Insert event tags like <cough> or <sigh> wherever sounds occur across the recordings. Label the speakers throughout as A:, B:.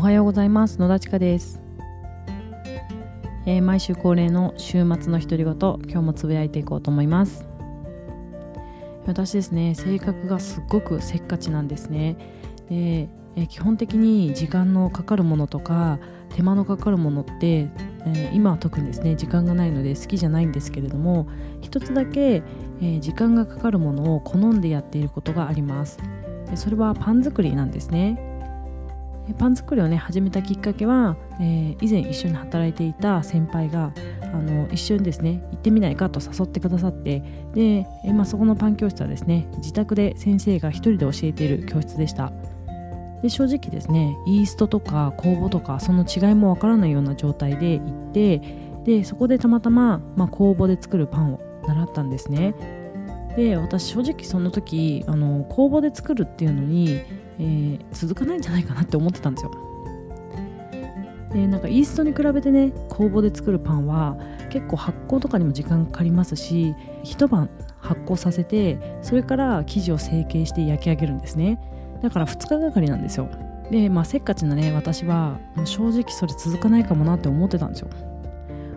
A: おはようございます。野田千佳です、えー、毎週恒例の週末の独り言今日もつぶやいていこうと思います。私ですね性格がすっごくせっかちなんですね。で、えー、基本的に時間のかかるものとか手間のかかるものって、え、今は特にですね時間がないので好きじゃないんですけれども一つだけ、え、時間がかかるものを好んでやっていることがあります。それはパン作りなんですね。パン作りをね始めたきっかけは、えー、以前一緒に働いていた先輩があの一緒にですね行ってみないかと誘ってくださってで、えまあ、そこのパン教室はですね自宅で先生が一人で教えている教室でした。で正直ですねイーストとか酵母とかその違いもわからないような状態で行ってでそこでたまたま、まあ、酵母で作るパンを習ったんですね。で私正直その時あの工房で作るっていうのに、えー、続かないんじゃないかなって思ってたんですよ。でなんかイーストに比べてね工房で作るパンは結構発酵とかにも時間かかりますし一晩発酵させてそれから生地を成形して焼き上げるんですね。だから2日がかりなんですよ。でまあせっかちなね私は正直それ続かないかもなって思ってたんですよ。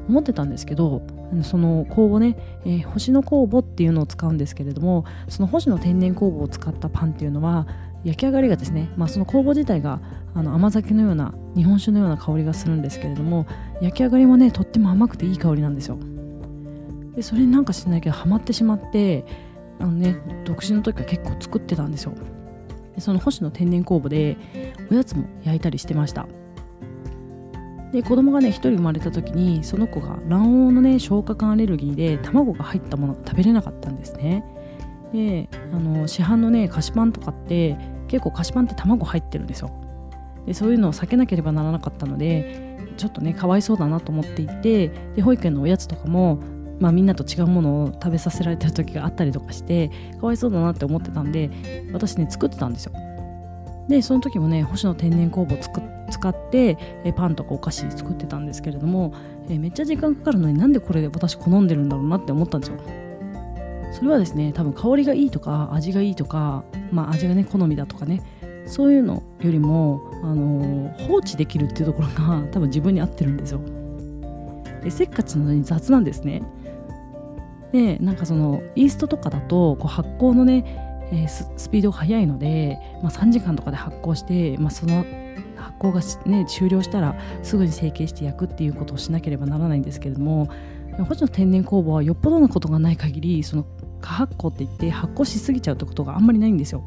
A: 思ってたんですけどその酵母ね、えー、星の酵母っていうのを使うんですけれどもその星の天然酵母を使ったパンっていうのは焼き上がりがですね、まあ、その酵母自体があの甘酒のような日本酒のような香りがするんですけれども焼き上がりもねとっても甘くていい香りなんですよ。でそれになんか知らないけどハマってしまってあのね独身の時は結構作ってたんですよ。でその星の天然酵母でおやつも焼いたりしてました。で子供がね1人生まれた時にその子が卵黄のね消化管アレルギーで卵が入ったものが食べれなかったんですね。であの市販のね菓子パンとかって結構菓子パンって卵入ってるんですよ。でそういうのを避けなければならなかったのでちょっとねかわいそうだなと思っていてで保育園のおやつとかもまあ、みんなと違うものを食べさせられてる時があったりとかしてかわいそうだなって思ってたんで私ね作ってたんですよ。でその時もね星野天然酵母を使ってえパンとかお菓子作ってたんですけれどもえめっちゃ時間かかるのになんでこれ私好んでるんだろうなって思ったんですよ。それはですね多分香りがいいとか味がいいとかまあ味がね好みだとかねそういうのよりも、あの、放置できるっていうところが <laughs> 多分自分に合ってるんですよ。でせっかちなのに雑なんですね。でなんかそのイーストとかだとこう発酵のねえー、スピードが速いので、まあ、3時間とかで発酵して、まあ、その発酵が、ね、終了したらすぐに成形して焼くっていうことをしなければならないんですけれども星野天然酵母はよっぽどのことがない限りその過発酵って言って発酵しすぎちゃうってことがあんまりないんですよ。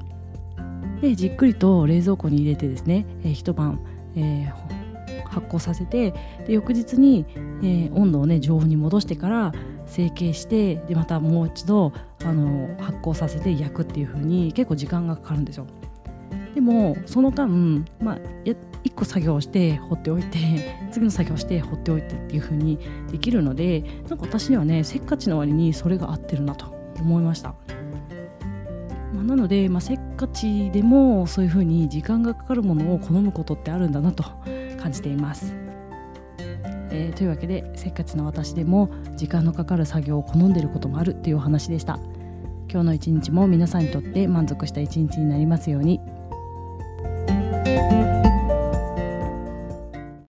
A: でじっくりと冷蔵庫に入れてですね、えー、一晩、えー、発酵させてで翌日に、えー、温度をね常温に戻してから成形してでまたもう一度あの発酵させて焼くっていう風に結構時間がかかるんですよでもその間、まあ、1個作業して放っておいて <laughs> 次の作業して放っておいてっていう風にできるのでなんか私にはねせっかちの割にそれが合ってるなと思いました、まあ、なので、まあ、せっかちでもそういうふうに時間がかかるものを好むことってあるんだなと感じています。えー、というわけでせっかちの私でも時間のかかる作業を好んでることもあるっていうお話でした。今日の一日も皆さんにとって満足した一日になりますように。